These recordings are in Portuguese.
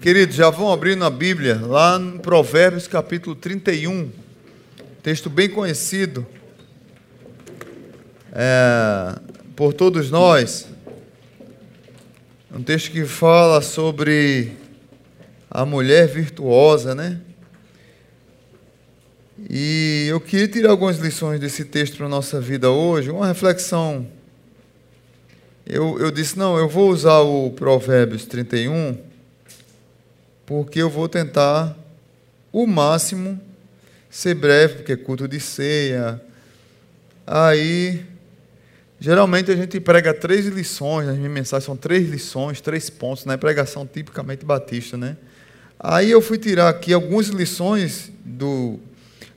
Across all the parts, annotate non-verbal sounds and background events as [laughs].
Queridos, já vão abrir na Bíblia, lá no Provérbios capítulo 31, texto bem conhecido é, por todos nós. Um texto que fala sobre a mulher virtuosa, né? E eu queria tirar algumas lições desse texto para a nossa vida hoje, uma reflexão. Eu, eu disse, não, eu vou usar o Provérbios 31 porque eu vou tentar o máximo ser breve, porque é culto de ceia. Aí, geralmente a gente prega três lições, nas minhas mensagens são três lições, três pontos, né? Pregação tipicamente batista, né? Aí eu fui tirar aqui algumas lições do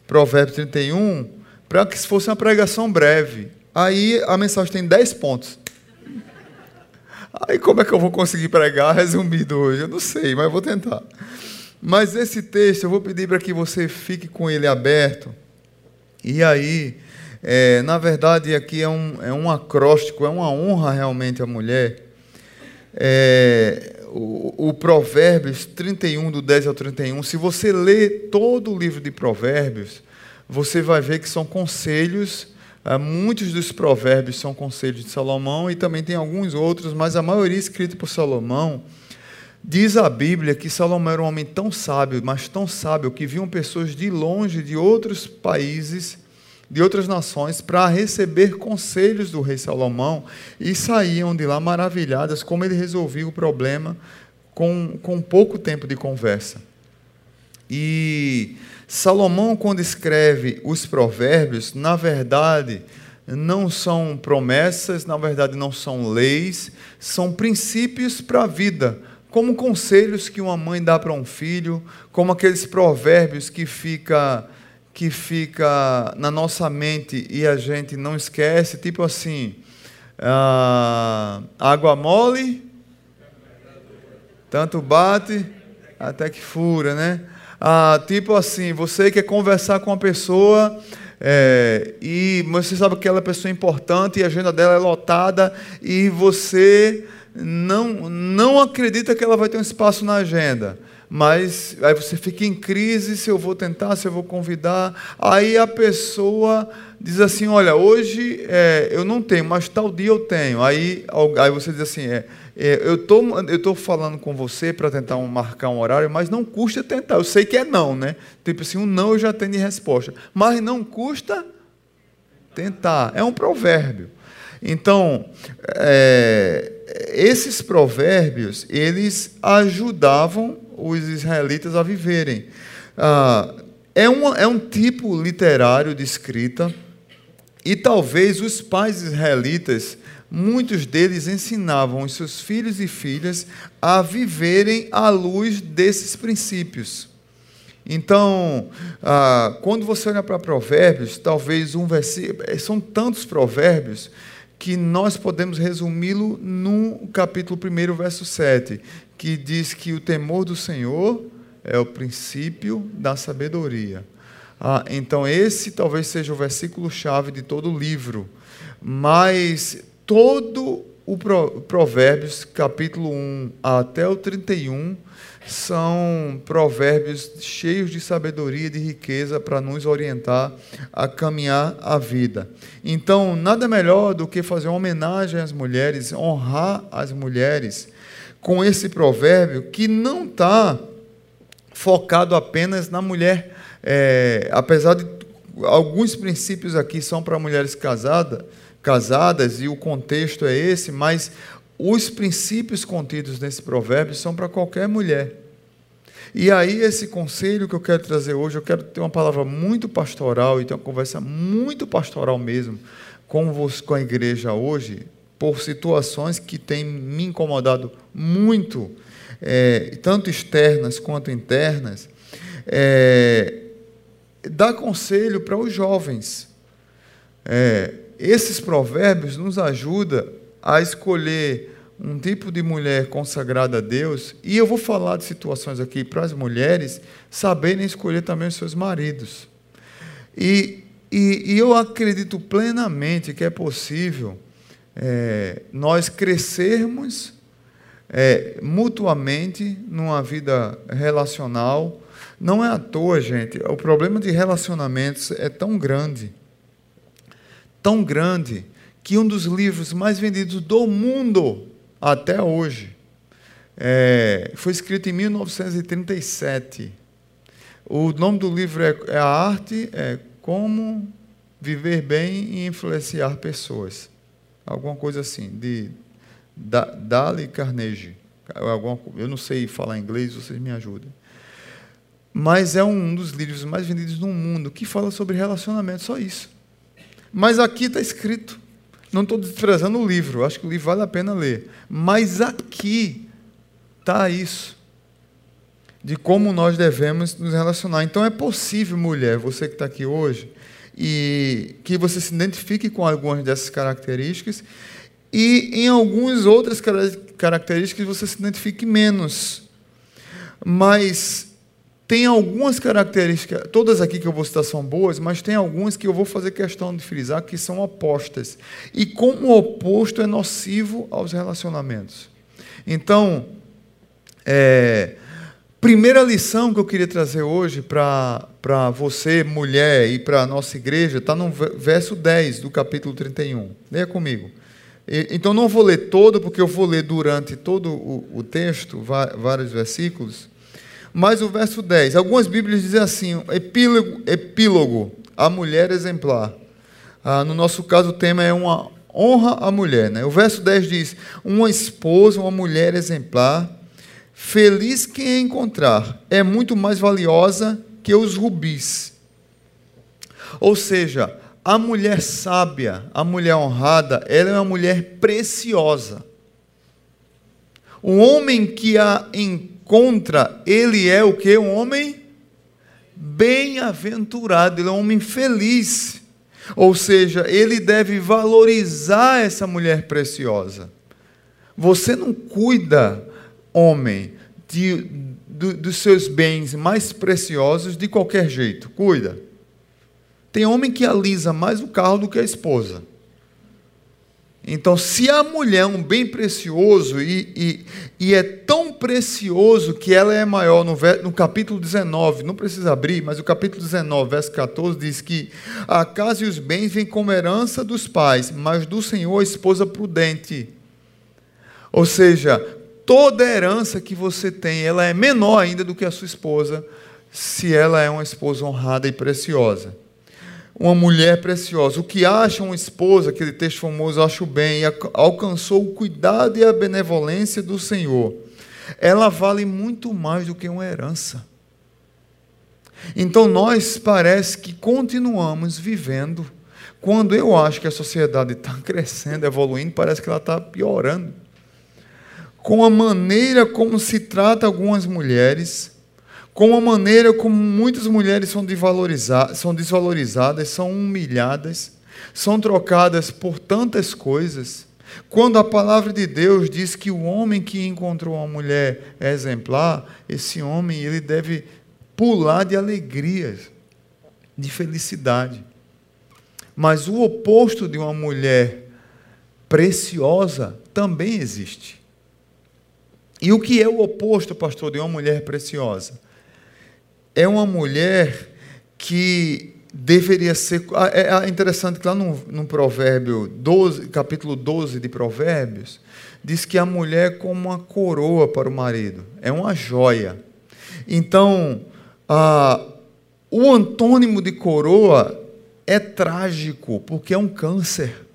Provérbio 31 para que fosse uma pregação breve. Aí a mensagem tem dez pontos. Aí como é que eu vou conseguir pregar resumido hoje? Eu não sei, mas vou tentar. Mas esse texto eu vou pedir para que você fique com ele aberto. E aí, é, na verdade, aqui é um, é um acróstico, é uma honra realmente à mulher. É, o, o Provérbios 31, do 10 ao 31, se você ler todo o livro de Provérbios, você vai ver que são conselhos muitos dos provérbios são conselhos de Salomão e também tem alguns outros, mas a maioria escrita por Salomão. Diz a Bíblia que Salomão era um homem tão sábio, mas tão sábio, que viam pessoas de longe, de outros países, de outras nações, para receber conselhos do rei Salomão e saíam de lá maravilhadas como ele resolvia o problema com, com pouco tempo de conversa. E Salomão, quando escreve os provérbios, na verdade, não são promessas, na verdade, não são leis, são princípios para a vida, como conselhos que uma mãe dá para um filho, como aqueles provérbios que fica que fica na nossa mente e a gente não esquece, tipo assim, ah, água mole, tanto bate até que fura, né? Ah, tipo assim, você quer conversar com uma pessoa é, e você sabe que aquela pessoa é importante e a agenda dela é lotada e você não, não acredita que ela vai ter um espaço na agenda. Mas aí você fica em crise se eu vou tentar, se eu vou convidar. Aí a pessoa diz assim: Olha, hoje é, eu não tenho, mas tal dia eu tenho. Aí, aí você diz assim: é, é, eu tô, estou falando com você para tentar um, marcar um horário, mas não custa tentar. Eu sei que é não, né? Tipo assim, um não eu já tenho de resposta. Mas não custa tentar. É um provérbio. Então, é, esses provérbios, eles ajudavam os israelitas a viverem. Ah, é, uma, é um tipo literário de escrita, e talvez os pais israelitas muitos deles ensinavam os seus filhos e filhas a viverem à luz desses princípios. Então, ah, quando você olha para Provérbios, talvez um versículo. Eh, são tantos provérbios que nós podemos resumi-lo no capítulo 1, verso 7, que diz que o temor do Senhor é o princípio da sabedoria. Ah, então, esse talvez seja o versículo-chave de todo o livro. Mas todo o Provérbios, capítulo 1 até o 31, são provérbios cheios de sabedoria e de riqueza para nos orientar a caminhar a vida. Então, nada melhor do que fazer uma homenagem às mulheres, honrar as mulheres com esse provérbio que não está focado apenas na mulher, é, apesar de alguns princípios aqui são para mulheres casadas casadas e o contexto é esse, mas os princípios contidos nesse provérbio são para qualquer mulher. E aí, esse conselho que eu quero trazer hoje, eu quero ter uma palavra muito pastoral e ter uma conversa muito pastoral mesmo com, você, com a igreja hoje, por situações que têm me incomodado muito, é, tanto externas quanto internas. É, dar conselho para os jovens. É, esses provérbios nos ajudam a escolher um tipo de mulher consagrada a Deus, e eu vou falar de situações aqui para as mulheres saberem escolher também os seus maridos. E, e, e eu acredito plenamente que é possível é, nós crescermos é, mutuamente numa vida relacional. Não é à toa, gente. O problema de relacionamentos é tão grande, tão grande, que um dos livros mais vendidos do mundo até hoje é, foi escrito em 1937. O nome do livro é, é A Arte é Como Viver Bem e Influenciar Pessoas. Alguma coisa assim, de da, Dale Carnegie. Eu não sei falar inglês, vocês me ajudem. Mas é um dos livros mais vendidos no mundo que fala sobre relacionamento, só isso. Mas aqui está escrito. Não estou desprezando o livro, acho que o livro vale a pena ler. Mas aqui está isso. De como nós devemos nos relacionar. Então é possível, mulher, você que está aqui hoje, e que você se identifique com algumas dessas características e em algumas outras características você se identifique menos. Mas tem algumas características, todas aqui que eu vou citar são boas, mas tem algumas que eu vou fazer questão de frisar que são opostas. E como o oposto é nocivo aos relacionamentos. Então, é, primeira lição que eu queria trazer hoje para você, mulher, e para a nossa igreja, está no verso 10 do capítulo 31. Leia comigo. Então não vou ler todo, porque eu vou ler durante todo o, o texto, vários versículos. Mas o verso 10, algumas Bíblias dizem assim: epílogo, epílogo a mulher exemplar. Ah, no nosso caso, o tema é uma honra à mulher. Né? O verso 10 diz: Uma esposa, uma mulher exemplar, feliz quem a encontrar, é muito mais valiosa que os rubis. Ou seja, a mulher sábia, a mulher honrada, ela é uma mulher preciosa. O homem que a encontra, ele é o que? Um homem bem-aventurado, ele é um homem feliz. Ou seja, ele deve valorizar essa mulher preciosa. Você não cuida, homem, de, do, dos seus bens mais preciosos de qualquer jeito. Cuida. Tem homem que alisa mais o carro do que a esposa. Então, se a mulher é um bem precioso e, e, e é tão precioso que ela é maior, no, no, capítulo 19, não precisa abrir, mas o capítulo 19, verso 14, diz que a casa e os bens vêm como herança dos pais, mas do Senhor a esposa prudente. Ou seja, toda herança que você tem, ela é menor ainda do que a sua esposa, se ela é uma esposa honrada e preciosa uma mulher preciosa. O que acha uma esposa, aquele texto famoso, acho bem, alcançou o cuidado e a benevolência do Senhor. Ela vale muito mais do que uma herança. Então nós parece que continuamos vivendo. Quando eu acho que a sociedade está [laughs] crescendo, evoluindo, parece que ela está piorando. Com a maneira como se trata algumas mulheres, com a maneira como muitas mulheres são, são desvalorizadas, são humilhadas, são trocadas por tantas coisas. Quando a palavra de Deus diz que o homem que encontrou uma mulher exemplar, esse homem ele deve pular de alegria, de felicidade. Mas o oposto de uma mulher preciosa também existe. E o que é o oposto, pastor, de uma mulher preciosa? é uma mulher que deveria ser. Ah, é, é interessante que lá no, no Provérbio 12, capítulo 12 de Provérbios, diz que a mulher é como uma coroa para o marido, é uma joia. Então, o antônimo de coroa é trágico, porque é um câncer.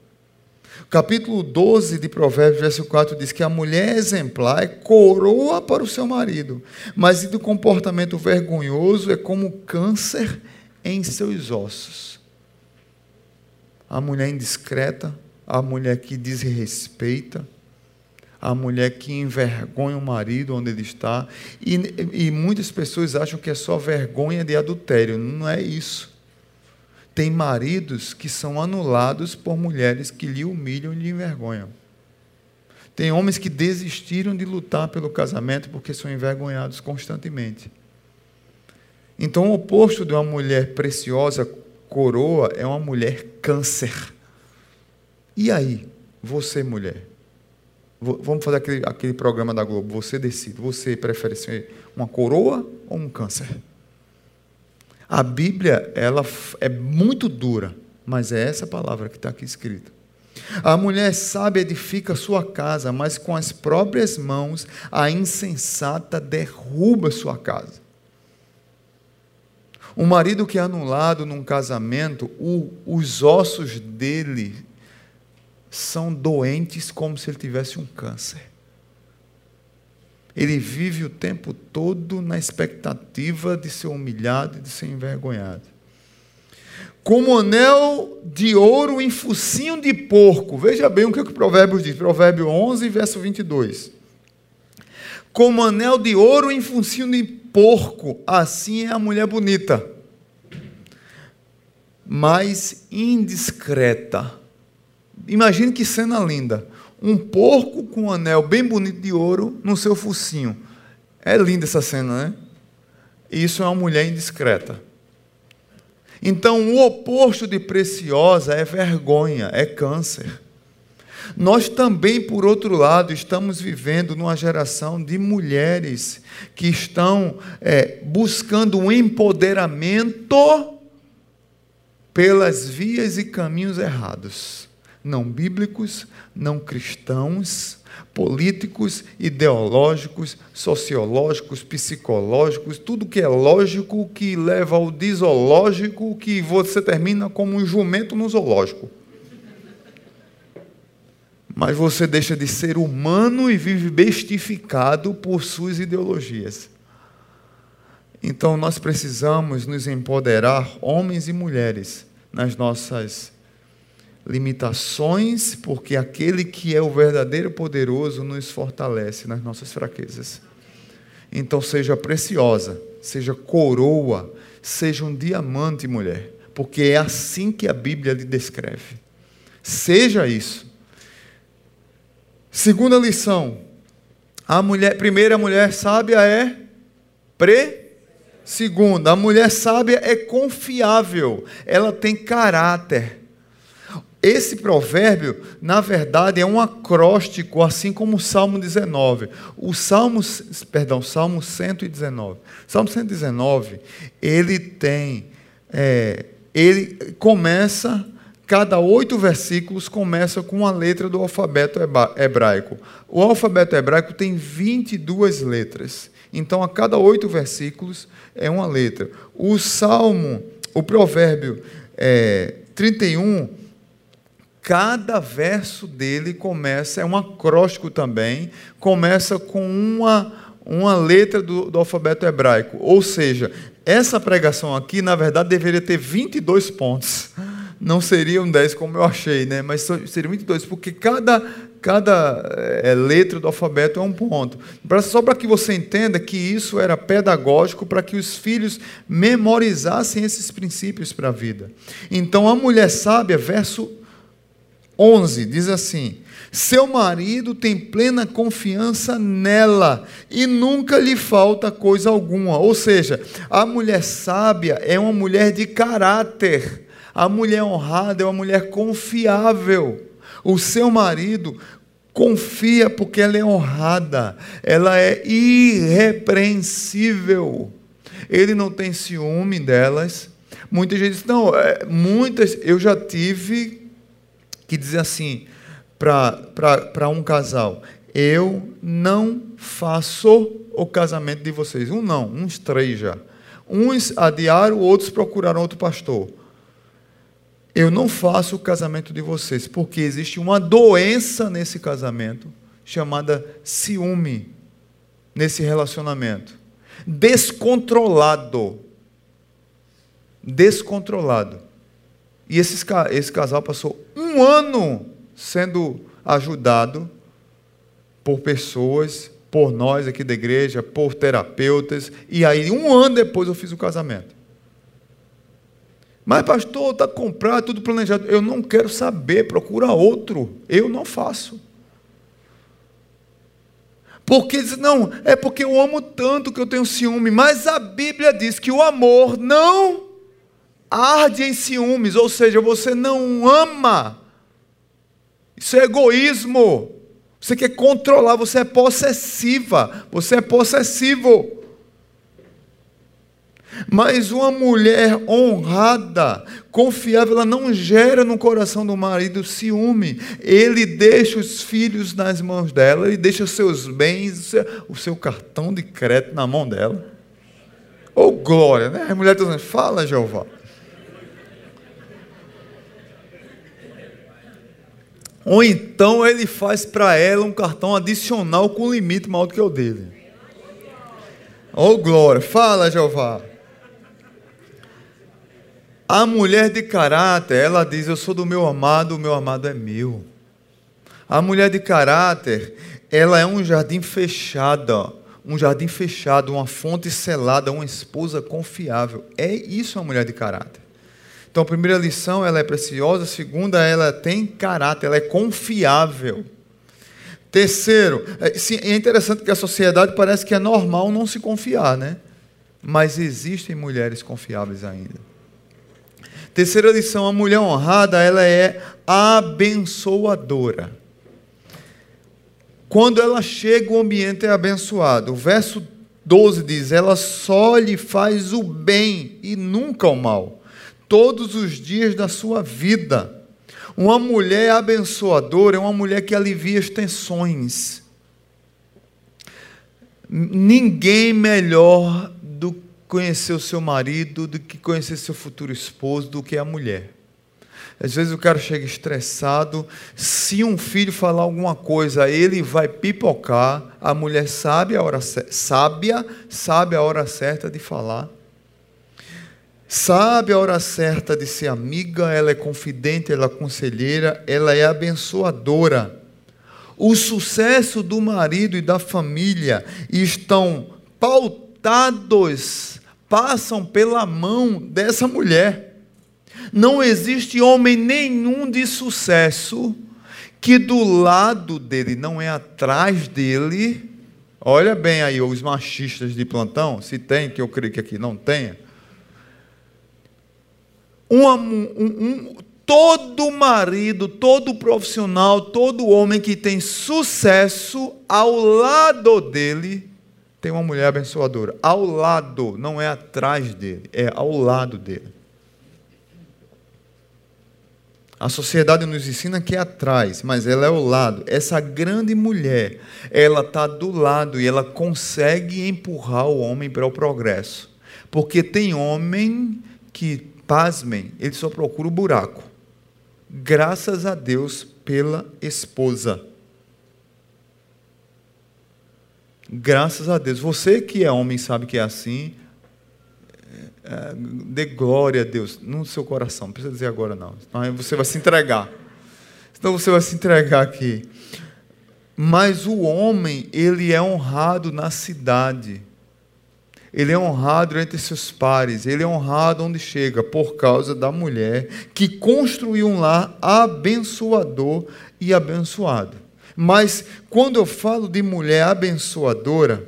Capítulo 12 de Provérbios, verso 4 diz que a mulher exemplar é coroa para o seu marido, mas do comportamento vergonhoso é como câncer em seus ossos. A mulher indiscreta, a mulher que desrespeita, a mulher que envergonha o marido onde ele está. E, e muitas pessoas acham que é só vergonha de adultério. Não é isso. Tem maridos que são anulados por mulheres que lhe humilham e lhe envergonham. Tem homens que desistiram de lutar pelo casamento porque são envergonhados constantemente. Então, o oposto de uma mulher preciosa, coroa, é uma mulher câncer. E aí, você, mulher? Vamos fazer aquele, aquele programa da Globo. Você decide. Você prefere ser uma coroa ou um câncer? A Bíblia ela é muito dura, mas é essa palavra que está aqui escrita. A mulher sábia edifica sua casa, mas com as próprias mãos a insensata derruba sua casa. O marido que é anulado num casamento, o, os ossos dele são doentes como se ele tivesse um câncer. Ele vive o tempo todo na expectativa de ser humilhado e de ser envergonhado. Como anel de ouro em focinho de porco. Veja bem o que o provérbio diz. Provérbio 11, verso 22. Como anel de ouro em focinho de porco, assim é a mulher bonita, mas indiscreta. Imagine que cena linda. Um porco com um anel bem bonito de ouro no seu focinho. É linda essa cena, né? Isso é uma mulher indiscreta. Então, o oposto de preciosa é vergonha, é câncer. Nós também, por outro lado, estamos vivendo numa geração de mulheres que estão é, buscando um empoderamento pelas vias e caminhos errados, não bíblicos, não cristãos, políticos, ideológicos, sociológicos, psicológicos, tudo que é lógico que leva ao disológico, que você termina como um jumento no zoológico mas você deixa de ser humano e vive bestificado por suas ideologias. Então nós precisamos nos empoderar, homens e mulheres, nas nossas limitações, porque aquele que é o verdadeiro poderoso nos fortalece nas nossas fraquezas. Então seja preciosa, seja coroa, seja um diamante, mulher, porque é assim que a Bíblia lhe descreve. Seja isso. Segunda lição. A mulher, primeira mulher sábia é pre Segunda, a mulher sábia é confiável, ela tem caráter. Esse provérbio, na verdade, é um acróstico, assim como o Salmo 19. O Salmo, perdão, Salmo 119. Salmo 119, ele tem, é, ele começa Cada oito versículos começa com a letra do alfabeto hebraico. O alfabeto hebraico tem 22 letras. Então, a cada oito versículos é uma letra. O Salmo, o provérbio é, 31, cada verso dele começa, é um acróstico também, começa com uma, uma letra do, do alfabeto hebraico. Ou seja, essa pregação aqui, na verdade, deveria ter 22 pontos não seriam 10 como eu achei, né? mas seriam 22, porque cada, cada é, letra do alfabeto é um ponto. Só para que você entenda que isso era pedagógico para que os filhos memorizassem esses princípios para a vida. Então, a mulher sábia, verso 11, diz assim: Seu marido tem plena confiança nela e nunca lhe falta coisa alguma. Ou seja, a mulher sábia é uma mulher de caráter a mulher honrada é uma mulher confiável. O seu marido confia porque ela é honrada, ela é irrepreensível. Ele não tem ciúme delas. Muita gente diz, não, é, muitas, eu já tive que dizer assim para um casal: eu não faço o casamento de vocês. Um não, uns três já. Uns adiaram, outros procuraram outro pastor. Eu não faço o casamento de vocês, porque existe uma doença nesse casamento chamada ciúme nesse relacionamento. Descontrolado. Descontrolado. E esse, esse casal passou um ano sendo ajudado por pessoas, por nós aqui da igreja, por terapeutas, e aí um ano depois eu fiz o casamento. Mas, pastor, está comprado, tudo planejado. Eu não quero saber, procura outro. Eu não faço. Porque diz, não, é porque eu amo tanto que eu tenho ciúme. Mas a Bíblia diz que o amor não arde em ciúmes, ou seja, você não ama. Isso é egoísmo. Você quer controlar, você é possessiva, você é possessivo. Mas uma mulher honrada, confiável, ela não gera no coração do marido ciúme. Ele deixa os filhos nas mãos dela, ele deixa os seus bens, o seu, cartão de crédito na mão dela. Oh, glória, né? A mulher está dizendo, fala, Jeová. Ou então ele faz para ela um cartão adicional com limite maior do que o dele. Oh, glória. Fala, Jeová. A mulher de caráter, ela diz: Eu sou do meu amado, o meu amado é meu. A mulher de caráter, ela é um jardim fechado, um jardim fechado, uma fonte selada, uma esposa confiável. É isso a mulher de caráter. Então, a primeira lição, ela é preciosa. A segunda, ela tem caráter, ela é confiável. Terceiro, é, é interessante que a sociedade parece que é normal não se confiar, né? Mas existem mulheres confiáveis ainda. Terceira lição, a mulher honrada, ela é abençoadora. Quando ela chega, o ambiente é abençoado. O verso 12 diz: ela só lhe faz o bem e nunca o mal todos os dias da sua vida. Uma mulher abençoadora é uma mulher que alivia as tensões. Ninguém melhor do que conhecer o seu marido, do que conhecer seu futuro esposo, do que a mulher. Às vezes o cara chega estressado, se um filho falar alguma coisa, ele vai pipocar, a mulher sabe a hora sábia, sabe a hora certa de falar. Sabe a hora certa de ser amiga, ela é confidente, ela é conselheira, ela é abençoadora. O sucesso do marido e da família estão pautados, passam pela mão dessa mulher. Não existe homem nenhum de sucesso que do lado dele, não é atrás dele. Olha bem aí os machistas de plantão, se tem, que eu creio que aqui não tenha um, um, um, todo marido, todo profissional, todo homem que tem sucesso, ao lado dele, tem uma mulher abençoadora. Ao lado, não é atrás dele, é ao lado dele. A sociedade nos ensina que é atrás, mas ela é ao lado. Essa grande mulher, ela está do lado e ela consegue empurrar o homem para o progresso. Porque tem homem que pasmem, ele só procura o buraco. Graças a Deus pela esposa. Graças a Deus. Você que é homem sabe que é assim. É, é dê glória a Deus no seu coração. Não precisa dizer agora, não. Senão você vai se entregar. Então você vai se entregar aqui. Mas o homem, ele é honrado na cidade ele é honrado entre seus pares, ele é honrado onde chega, por causa da mulher que construiu um lar abençoador e abençoado. Mas quando eu falo de mulher abençoadora,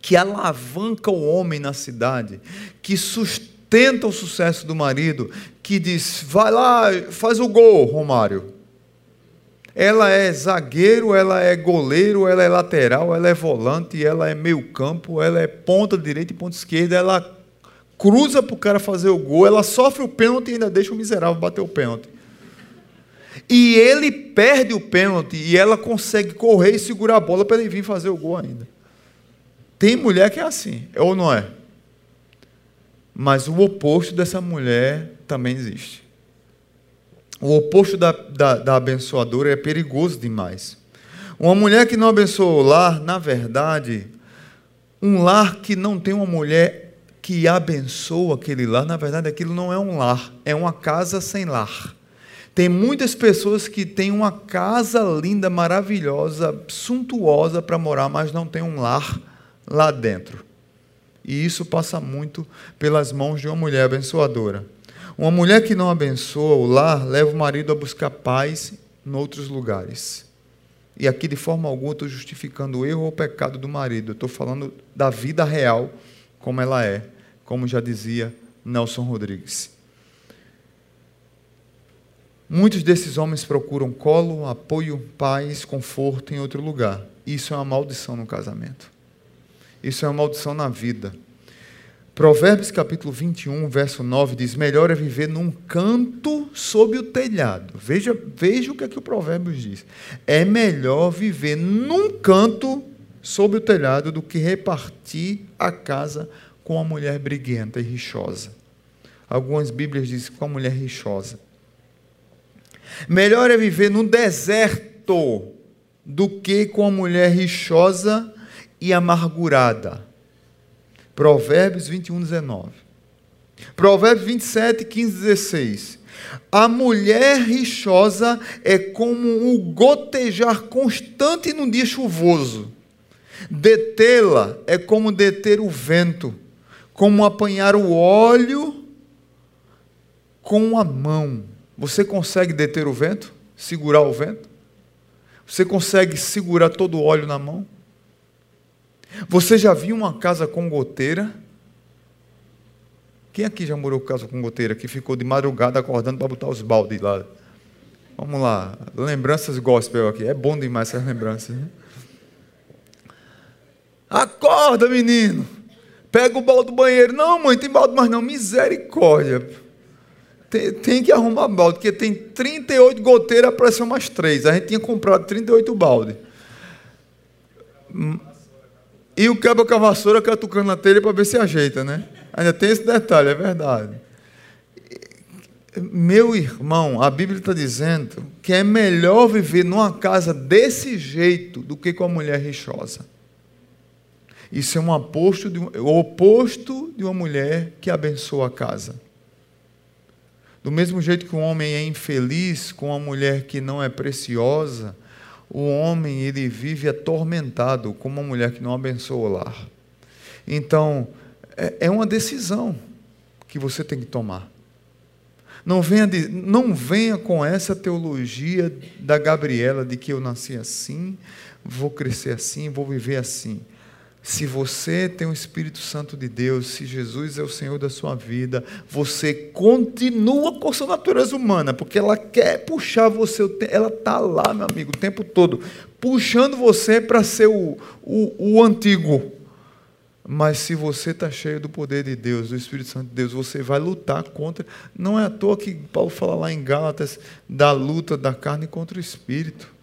que alavanca o homem na cidade, que sustenta o sucesso do marido, que diz: vai lá, faz o gol, Romário ela é zagueiro, ela é goleiro, ela é lateral, ela é volante, ela é meio campo, ela é ponta direita e ponta esquerda, ela cruza para o cara fazer o gol, ela sofre o pênalti e ainda deixa o miserável bater o pênalti. E ele perde o pênalti e ela consegue correr e segurar a bola para ele vir fazer o gol ainda. Tem mulher que é assim, ou não é? Mas o oposto dessa mulher também existe. O oposto da, da, da abençoadora é perigoso demais. Uma mulher que não abençoa o lar, na verdade, um lar que não tem uma mulher que abençoa aquele lar, na verdade, aquilo não é um lar, é uma casa sem lar. Tem muitas pessoas que têm uma casa linda, maravilhosa, suntuosa para morar, mas não tem um lar lá dentro. E isso passa muito pelas mãos de uma mulher abençoadora. Uma mulher que não abençoa o lar leva o marido a buscar paz em outros lugares. E aqui, de forma alguma, estou justificando o erro ou o pecado do marido. Estou falando da vida real, como ela é, como já dizia Nelson Rodrigues. Muitos desses homens procuram colo, apoio, paz, conforto em outro lugar. Isso é uma maldição no casamento. Isso é uma maldição na vida. Provérbios capítulo 21, verso 9 diz: Melhor é viver num canto sob o telhado. Veja, veja o que, é que o Provérbios diz. É melhor viver num canto sob o telhado do que repartir a casa com uma mulher briguenta e rixosa. Algumas Bíblias dizem com uma mulher rixosa. Melhor é viver no deserto do que com uma mulher rixosa e amargurada. Provérbios 21, 19. Provérbios 27, 15, 16. A mulher rixosa é como o gotejar constante num dia chuvoso. Detê-la é como deter o vento, como apanhar o óleo com a mão. Você consegue deter o vento? Segurar o vento? Você consegue segurar todo o óleo na mão? Você já viu uma casa com goteira? Quem aqui já morou com casa com goteira que ficou de madrugada acordando para botar os baldes lá? Vamos lá, lembranças gospel aqui. É bom demais essas lembranças. Né? Acorda, menino. Pega o balde do banheiro. Não, mãe, tem balde mais não. Misericórdia. Tem, tem que arrumar balde, porque tem 38 goteiras, apareceu mais 3. A gente tinha comprado 38 balde. E o quebra com a vassoura catucando na telha para ver se ajeita, né? Ainda tem esse detalhe, é verdade. Meu irmão, a Bíblia está dizendo que é melhor viver numa casa desse jeito do que com a mulher rixosa. Isso é um oposto de, um, o oposto de uma mulher que abençoa a casa. Do mesmo jeito que um homem é infeliz com uma mulher que não é preciosa, o homem ele vive atormentado com uma mulher que não abençoa o lar. Então, é, é uma decisão que você tem que tomar. Não venha, de, não venha com essa teologia da Gabriela de que eu nasci assim, vou crescer assim, vou viver assim. Se você tem o Espírito Santo de Deus, se Jesus é o Senhor da sua vida, você continua com sua natureza humana, porque ela quer puxar você, ela está lá, meu amigo, o tempo todo, puxando você para ser o, o, o antigo. Mas se você está cheio do poder de Deus, do Espírito Santo de Deus, você vai lutar contra. Não é à toa que Paulo fala lá em Gálatas da luta da carne contra o Espírito.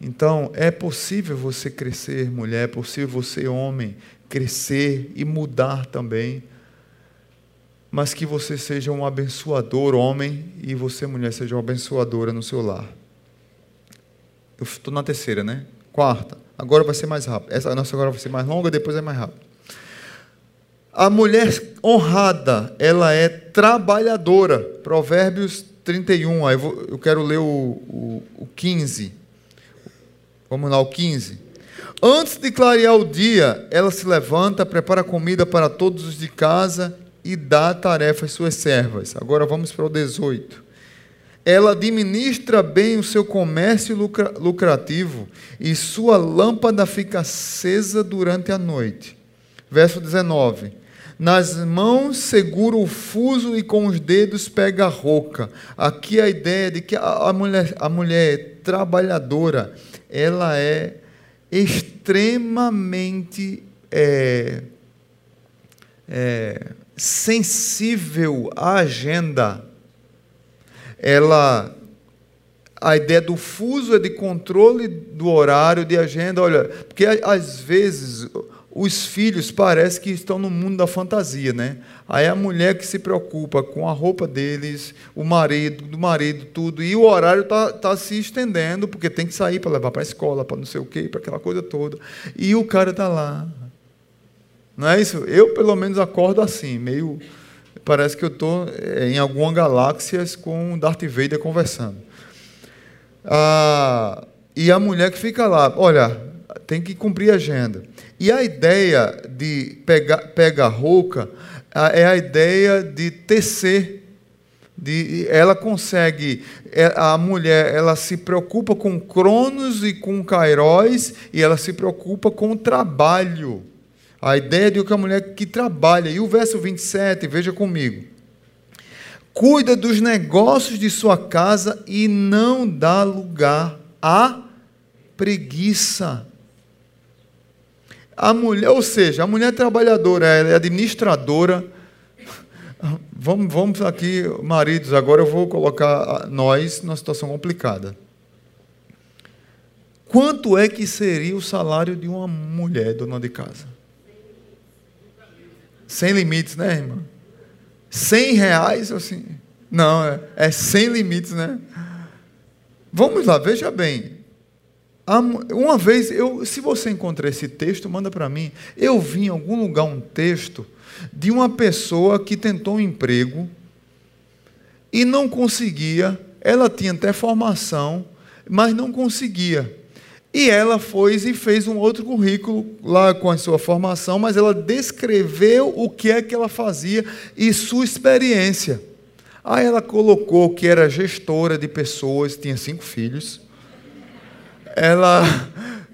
Então, é possível você crescer, mulher, é possível você, homem, crescer e mudar também. Mas que você seja um abençoador, homem, e você, mulher, seja uma abençoadora no seu lar. Eu estou na terceira, né? Quarta. Agora vai ser mais rápido. Essa nossa agora vai ser mais longa, depois é mais rápido. A mulher honrada, ela é trabalhadora. Provérbios 31. Aí eu, quero ler o, o, o 15. Vamos lá, o 15. Antes de clarear o dia, ela se levanta, prepara comida para todos os de casa e dá tarefa às suas servas. Agora vamos para o 18. Ela administra bem o seu comércio lucrativo e sua lâmpada fica acesa durante a noite. Verso 19. Nas mãos segura o fuso e com os dedos pega a roca. Aqui a ideia de que a mulher, a mulher trabalhadora ela é extremamente é, é, sensível à agenda. Ela, a ideia do fuso é de controle do horário, de agenda. Olha, porque às vezes os filhos parece que estão no mundo da fantasia, né? Aí a mulher que se preocupa com a roupa deles, o marido, do marido, tudo, e o horário está tá se estendendo, porque tem que sair para levar para a escola, para não sei o quê, para aquela coisa toda. E o cara está lá. Não é isso? Eu, pelo menos, acordo assim, meio. Parece que eu estou é, em alguma galáxia com Darth Vader conversando. Ah, e a mulher que fica lá, olha, tem que cumprir a agenda. E a ideia de pegar, pega rouca é a ideia de tecer. De, ela consegue, é, a mulher, ela se preocupa com cronos e com cairóis, e ela se preocupa com o trabalho. A ideia de que a mulher que trabalha. E o verso 27, veja comigo. cuida dos negócios de sua casa e não dá lugar à preguiça. A mulher, ou seja, a mulher trabalhadora, ela é administradora. Vamos, vamos aqui, maridos, agora eu vou colocar nós numa situação complicada. Quanto é que seria o salário de uma mulher dona de casa? Sem limites, né, irmã? 100 reais, assim. Não, é, é sem limites, né? Vamos lá, veja bem. Uma vez, eu, se você encontrar esse texto, manda para mim. Eu vi em algum lugar um texto de uma pessoa que tentou um emprego e não conseguia. Ela tinha até formação, mas não conseguia. E ela foi e fez um outro currículo lá com a sua formação, mas ela descreveu o que é que ela fazia e sua experiência. Aí ela colocou que era gestora de pessoas, tinha cinco filhos. Ela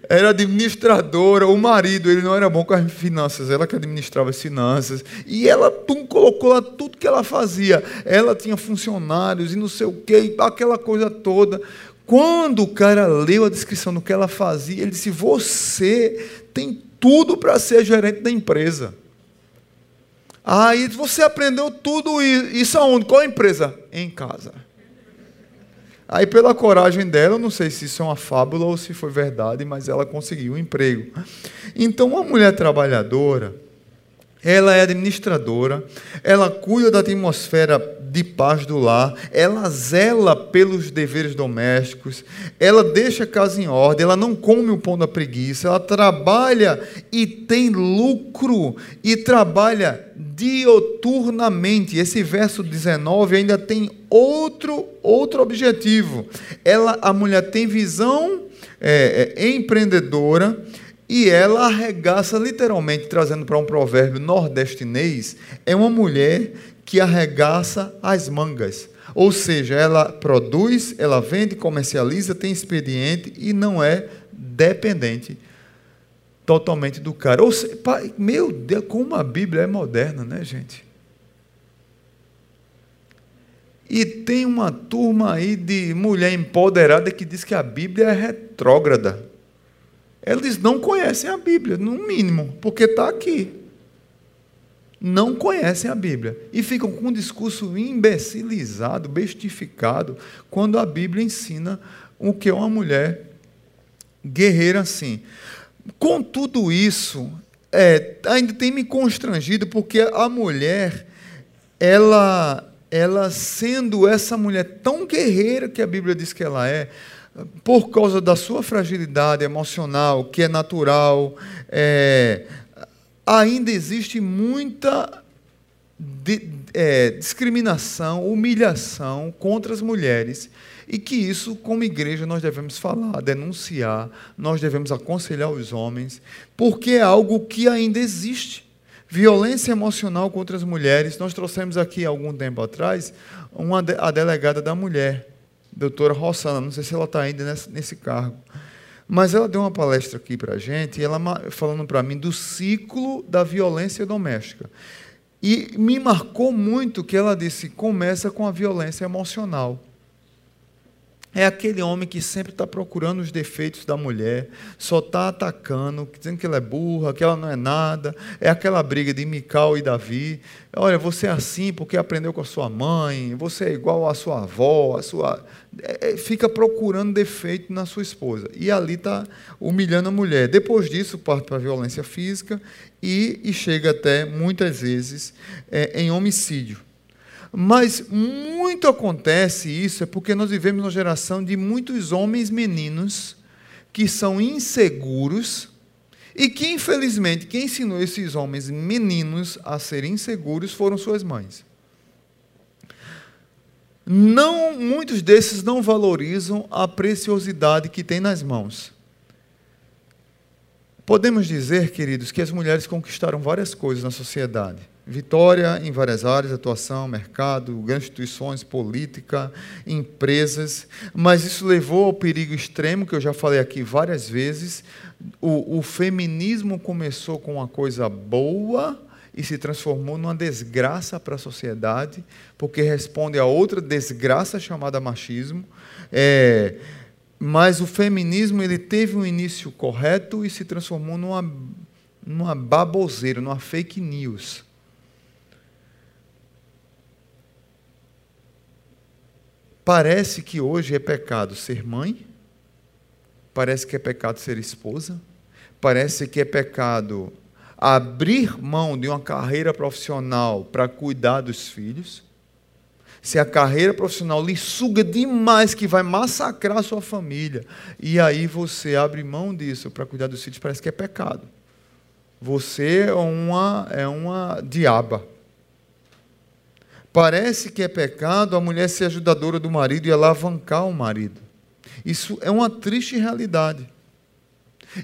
era administradora, o marido, ele não era bom com as finanças, ela que administrava as finanças. E ela tum, colocou lá tudo que ela fazia. Ela tinha funcionários e não sei o quê, aquela coisa toda. Quando o cara leu a descrição do que ela fazia, ele disse: Você tem tudo para ser gerente da empresa. Aí você aprendeu tudo isso aonde? Qual empresa? Em casa. Aí, pela coragem dela, eu não sei se isso é uma fábula ou se foi verdade, mas ela conseguiu um emprego. Então, uma mulher trabalhadora, ela é administradora, ela cuida da atmosfera de paz do lar, ela zela pelos deveres domésticos, ela deixa a casa em ordem, ela não come o pão da preguiça, ela trabalha e tem lucro e trabalha dioturnamente. Esse verso 19 ainda tem outro outro objetivo. Ela, a mulher tem visão é, é, empreendedora e ela arregaça, literalmente, trazendo para um provérbio nordestinês, é uma mulher que arregaça as mangas. Ou seja, ela produz, ela vende, comercializa, tem expediente e não é dependente totalmente do cara. Ou seja, meu Deus, como a Bíblia é moderna, né, gente? E tem uma turma aí de mulher empoderada que diz que a Bíblia é retrógrada. Eles não conhecem a Bíblia, no mínimo, porque está aqui. Não conhecem a Bíblia e ficam com um discurso imbecilizado, bestificado, quando a Bíblia ensina o que é uma mulher guerreira assim. Com tudo isso, é, ainda tem me constrangido, porque a mulher, ela, ela sendo essa mulher tão guerreira que a Bíblia diz que ela é, por causa da sua fragilidade emocional, que é natural, é, ainda existe muita de, é, discriminação, humilhação contra as mulheres. E que isso, como igreja, nós devemos falar, denunciar, nós devemos aconselhar os homens, porque é algo que ainda existe. Violência emocional contra as mulheres. Nós trouxemos aqui, algum tempo atrás, uma, a delegada da mulher doutora Rossana, não sei se ela está ainda nesse, nesse cargo. Mas ela deu uma palestra aqui para a gente, e ela falando para mim do ciclo da violência doméstica. E me marcou muito que ela disse: começa com a violência emocional. É aquele homem que sempre está procurando os defeitos da mulher, só está atacando, dizendo que ela é burra, que ela não é nada. É aquela briga de Mical e Davi. Olha, você é assim porque aprendeu com a sua mãe, você é igual à sua avó, a sua. É, é fica procurando defeito na sua esposa. E ali está humilhando a mulher. Depois disso, parte para a violência física e, e chega até, muitas vezes, é, em homicídio. Mas muito acontece isso é porque nós vivemos uma geração de muitos homens meninos que são inseguros e que, infelizmente, quem ensinou esses homens meninos a serem inseguros foram suas mães. Não, muitos desses não valorizam a preciosidade que tem nas mãos. Podemos dizer, queridos, que as mulheres conquistaram várias coisas na sociedade Vitória em várias áreas, atuação, mercado, grandes instituições, política, empresas, mas isso levou ao perigo extremo, que eu já falei aqui várias vezes. O, o feminismo começou com uma coisa boa e se transformou numa desgraça para a sociedade, porque responde a outra desgraça chamada machismo. É, mas o feminismo ele teve um início correto e se transformou numa, numa baboseira, numa fake news. Parece que hoje é pecado ser mãe, parece que é pecado ser esposa, parece que é pecado abrir mão de uma carreira profissional para cuidar dos filhos. Se a carreira profissional lhe suga demais, que vai massacrar a sua família, e aí você abre mão disso para cuidar dos filhos, parece que é pecado. Você é uma, é uma diaba. Parece que é pecado a mulher ser ajudadora do marido e alavancar o marido. Isso é uma triste realidade.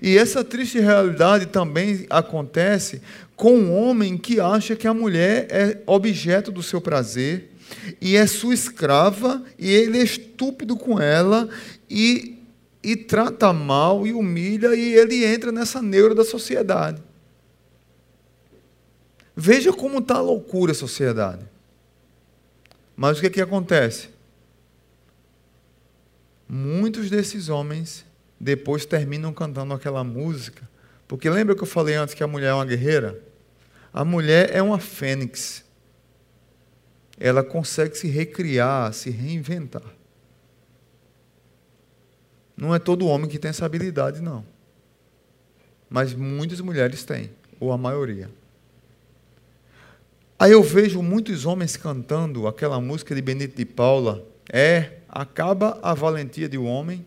E essa triste realidade também acontece com um homem que acha que a mulher é objeto do seu prazer e é sua escrava, e ele é estúpido com ela, e, e trata mal, e humilha, e ele entra nessa neura da sociedade. Veja como está a loucura a sociedade. Mas o que, é que acontece? Muitos desses homens depois terminam cantando aquela música. Porque lembra que eu falei antes que a mulher é uma guerreira? A mulher é uma fênix ela consegue se recriar, se reinventar. Não é todo homem que tem essa habilidade, não. Mas muitas mulheres têm, ou a maioria. Aí eu vejo muitos homens cantando aquela música de Benito de Paula, é, acaba a valentia de um homem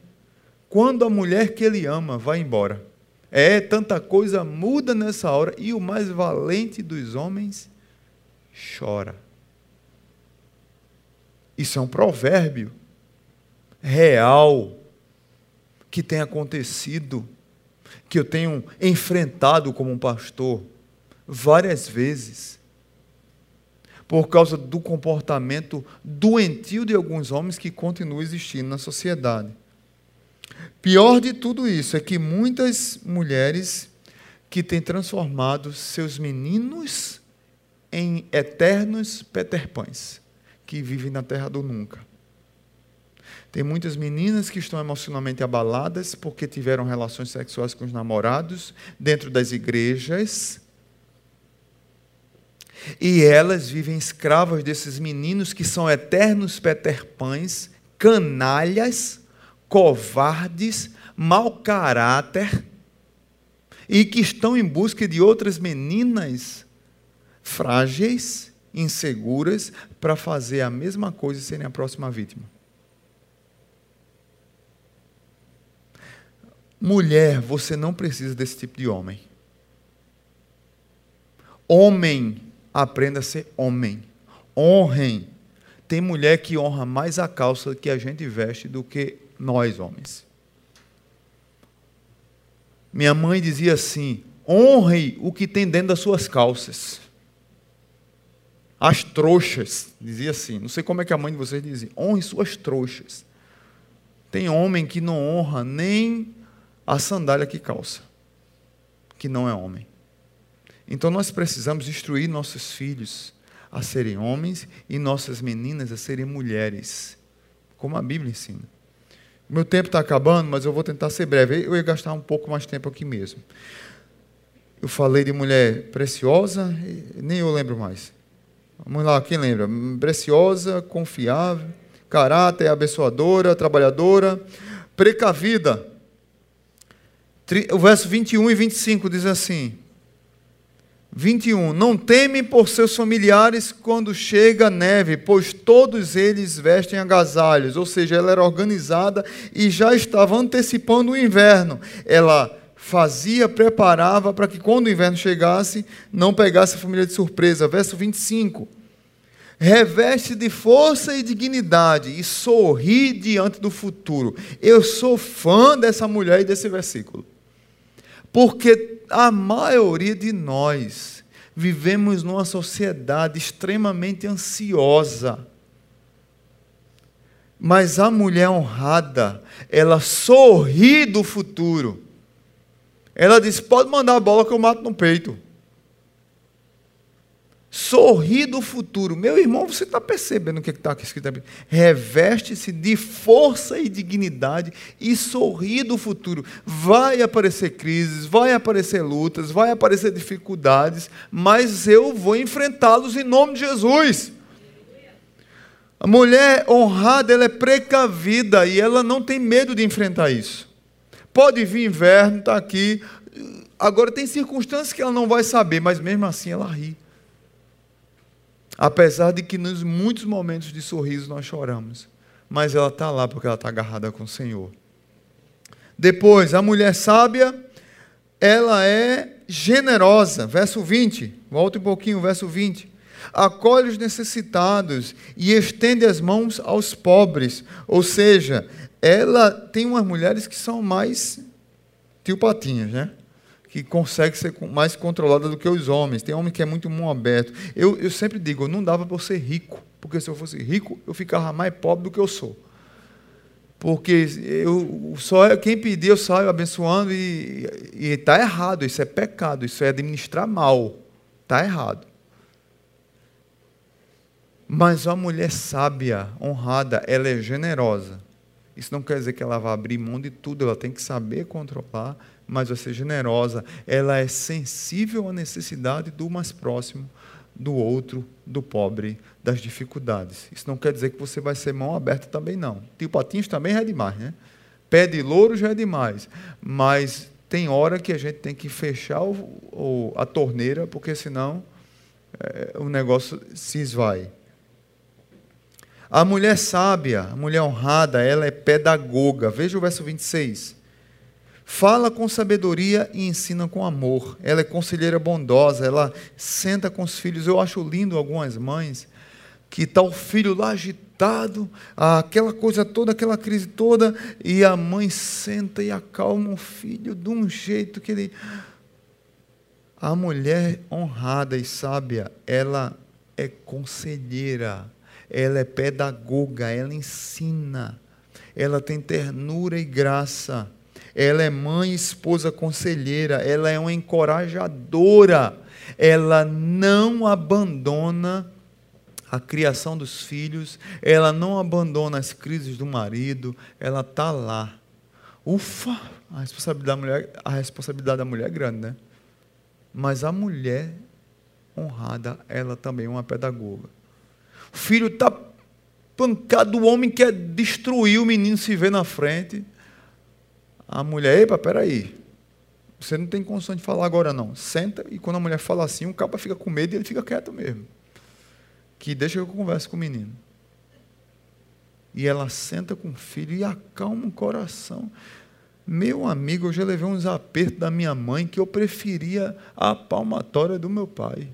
quando a mulher que ele ama vai embora. É, tanta coisa muda nessa hora e o mais valente dos homens chora. Isso é um provérbio real que tem acontecido, que eu tenho enfrentado como um pastor várias vezes, por causa do comportamento doentio de alguns homens que continua existindo na sociedade. Pior de tudo isso é que muitas mulheres que têm transformado seus meninos em eternos Peter Pães que vivem na terra do nunca. Tem muitas meninas que estão emocionalmente abaladas porque tiveram relações sexuais com os namorados dentro das igrejas. E elas vivem escravas desses meninos que são eternos Peter Pães, canalhas, covardes, mau caráter, e que estão em busca de outras meninas frágeis inseguras para fazer a mesma coisa e serem a próxima vítima. Mulher, você não precisa desse tipo de homem. Homem, aprenda a ser homem. Honrem. Tem mulher que honra mais a calça que a gente veste do que nós, homens. Minha mãe dizia assim: honre o que tem dentro das suas calças. As trouxas, dizia assim, não sei como é que a mãe de vocês dizia, honre suas trouxas. Tem homem que não honra nem a sandália que calça, que não é homem. Então nós precisamos instruir nossos filhos a serem homens e nossas meninas a serem mulheres, como a Bíblia ensina. Meu tempo está acabando, mas eu vou tentar ser breve. Eu ia gastar um pouco mais tempo aqui mesmo. Eu falei de mulher preciosa, nem eu lembro mais. Vamos lá, quem lembra? Preciosa, confiável, caráter, abençoadora, trabalhadora, precavida. O verso 21 e 25 diz assim: 21. Não teme por seus familiares quando chega neve, pois todos eles vestem agasalhos. Ou seja, ela era organizada e já estava antecipando o inverno. Ela fazia, preparava para que quando o inverno chegasse, não pegasse a família de surpresa. Verso 25. Reveste de força e dignidade e sorri diante do futuro. Eu sou fã dessa mulher e desse versículo. Porque a maioria de nós vivemos numa sociedade extremamente ansiosa. Mas a mulher honrada, ela sorri do futuro. Ela disse: pode mandar a bola que eu mato no peito. Sorri do futuro. Meu irmão, você está percebendo o que está aqui escrito? Reveste-se de força e dignidade e sorri do futuro. Vai aparecer crises, vai aparecer lutas, vai aparecer dificuldades, mas eu vou enfrentá-los em nome de Jesus. A mulher honrada, ela é precavida e ela não tem medo de enfrentar isso. Pode vir inverno, está aqui. Agora tem circunstâncias que ela não vai saber, mas mesmo assim ela ri. Apesar de que nos muitos momentos de sorriso nós choramos. Mas ela está lá porque ela está agarrada com o Senhor. Depois, a mulher sábia, ela é generosa. Verso 20. Volta um pouquinho, verso 20. Acolhe os necessitados e estende as mãos aos pobres. Ou seja, ela tem umas mulheres que são mais tio patinhas, né? Que consegue ser mais controlada do que os homens. Tem homem que é muito mão aberto. Eu, eu sempre digo, não dava para eu ser rico, porque se eu fosse rico, eu ficava mais pobre do que eu sou. Porque eu só é, quem pedir eu saio abençoando e está errado, isso é pecado, isso é administrar mal. Está errado. Mas a mulher sábia, honrada, ela é generosa. Isso não quer dizer que ela vai abrir mão de tudo, ela tem que saber controlar mas vai ser generosa. Ela é sensível à necessidade do mais próximo, do outro, do pobre, das dificuldades. Isso não quer dizer que você vai ser mão aberta também, não. Tio Patinhos também já é demais, né? Pé de louro já é demais. Mas tem hora que a gente tem que fechar o, o, a torneira, porque senão é, o negócio se esvai. A mulher sábia, a mulher honrada, ela é pedagoga. Veja o verso 26. Fala com sabedoria e ensina com amor. Ela é conselheira bondosa, ela senta com os filhos. Eu acho lindo algumas mães que está o filho lá agitado, aquela coisa toda, aquela crise toda, e a mãe senta e acalma o filho de um jeito que ele. A mulher honrada e sábia, ela é conselheira, ela é pedagoga, ela ensina, ela tem ternura e graça ela é mãe, esposa, conselheira, ela é uma encorajadora, ela não abandona a criação dos filhos, ela não abandona as crises do marido, ela está lá. Ufa, a responsabilidade, da mulher, a responsabilidade da mulher é grande, né? Mas a mulher honrada, ela também é uma pedagoga. O filho está pancado, o homem quer destruir o menino se vê na frente. A mulher, epa, peraí. Você não tem condição de falar agora, não. Senta e quando a mulher fala assim, o capa fica com medo e ele fica quieto mesmo. Que deixa que eu converse com o menino. E ela senta com o filho e acalma o coração. Meu amigo, eu já levei uns apertos da minha mãe que eu preferia a palmatória do meu pai.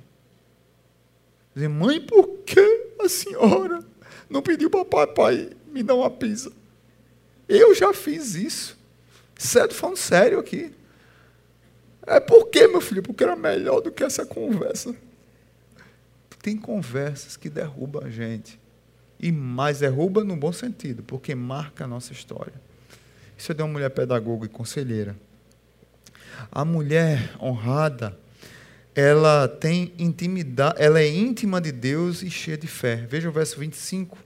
Dizer, mãe, por que a senhora não pediu para o papai me dar uma pizza? Eu já fiz isso. Sério, falando sério aqui. É por quê, meu filho? Porque era melhor do que essa conversa. Tem conversas que derrubam a gente. E mais derruba no bom sentido, porque marca a nossa história. Isso é de uma mulher pedagoga e conselheira. A mulher honrada, ela tem intimidade, ela é íntima de Deus e cheia de fé. Veja o verso 25.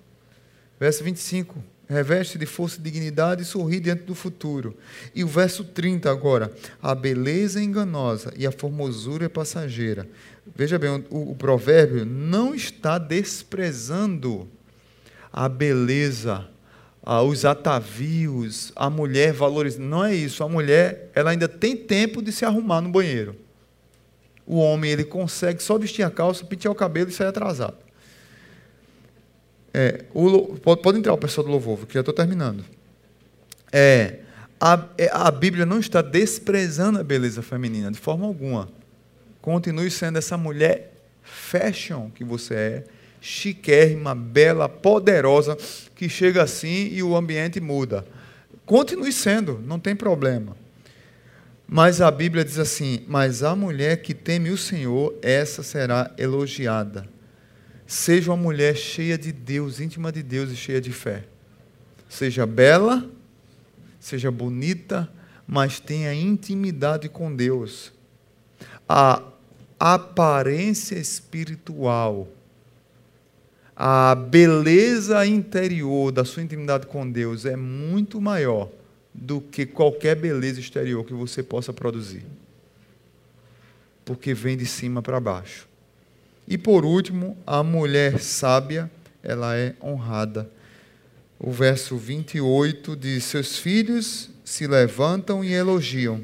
Verso 25 reveste de força e dignidade e sorri diante do futuro. E o verso 30 agora, a beleza é enganosa e a formosura é passageira. Veja bem, o, o provérbio não está desprezando a beleza, os atavios, a mulher valores. Não é isso. A mulher, ela ainda tem tempo de se arrumar no banheiro. O homem, ele consegue só vestir a calça, pentear o cabelo e sair atrasado. É, o, pode, entrar o pessoal do louvor, que já estou terminando. É, a, é, a Bíblia não está desprezando a beleza feminina de forma alguma. Continue sendo essa mulher fashion que você é, chiquérrima, bela, poderosa, que chega assim e o ambiente muda. Continue sendo, não tem problema. Mas a Bíblia diz assim: Mas a mulher que teme o Senhor, essa será elogiada. Seja uma mulher cheia de Deus, íntima de Deus e cheia de fé. Seja bela, seja bonita, mas tenha intimidade com Deus. A, aparência espiritual, a beleza interior da sua intimidade com Deus é muito maior do que qualquer beleza exterior que você possa produzir. Porque vem de cima para baixo. E por último, a mulher sábia, ela é honrada. O verso 28 diz: Seus filhos se levantam e elogiam.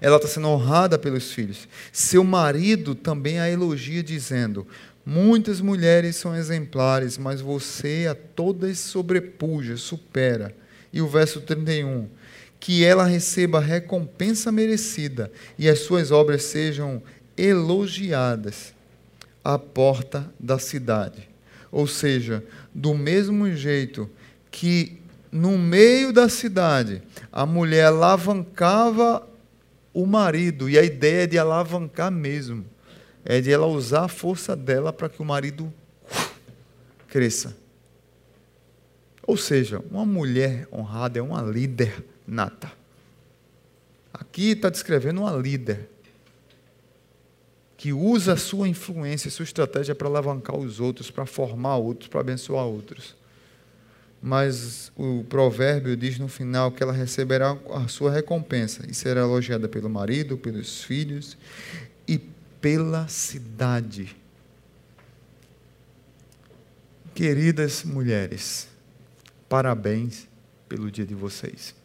Ela está sendo honrada pelos filhos. Seu marido também a elogia, dizendo: Muitas mulheres são exemplares, mas você a todas sobrepuja, supera. E o verso 31, que ela receba a recompensa merecida e as suas obras sejam elogiadas à porta da cidade. Ou seja, do mesmo jeito que no meio da cidade a mulher alavancava o marido, e a ideia é de alavancar mesmo é de ela usar a força dela para que o marido cresça. Ou seja, uma mulher honrada é uma líder nata. Aqui está descrevendo uma líder que usa a sua influência, sua estratégia para alavancar os outros, para formar outros, para abençoar outros. Mas o provérbio diz no final que ela receberá a sua recompensa e será elogiada pelo marido, pelos filhos e pela cidade. Queridas mulheres, parabéns pelo dia de vocês.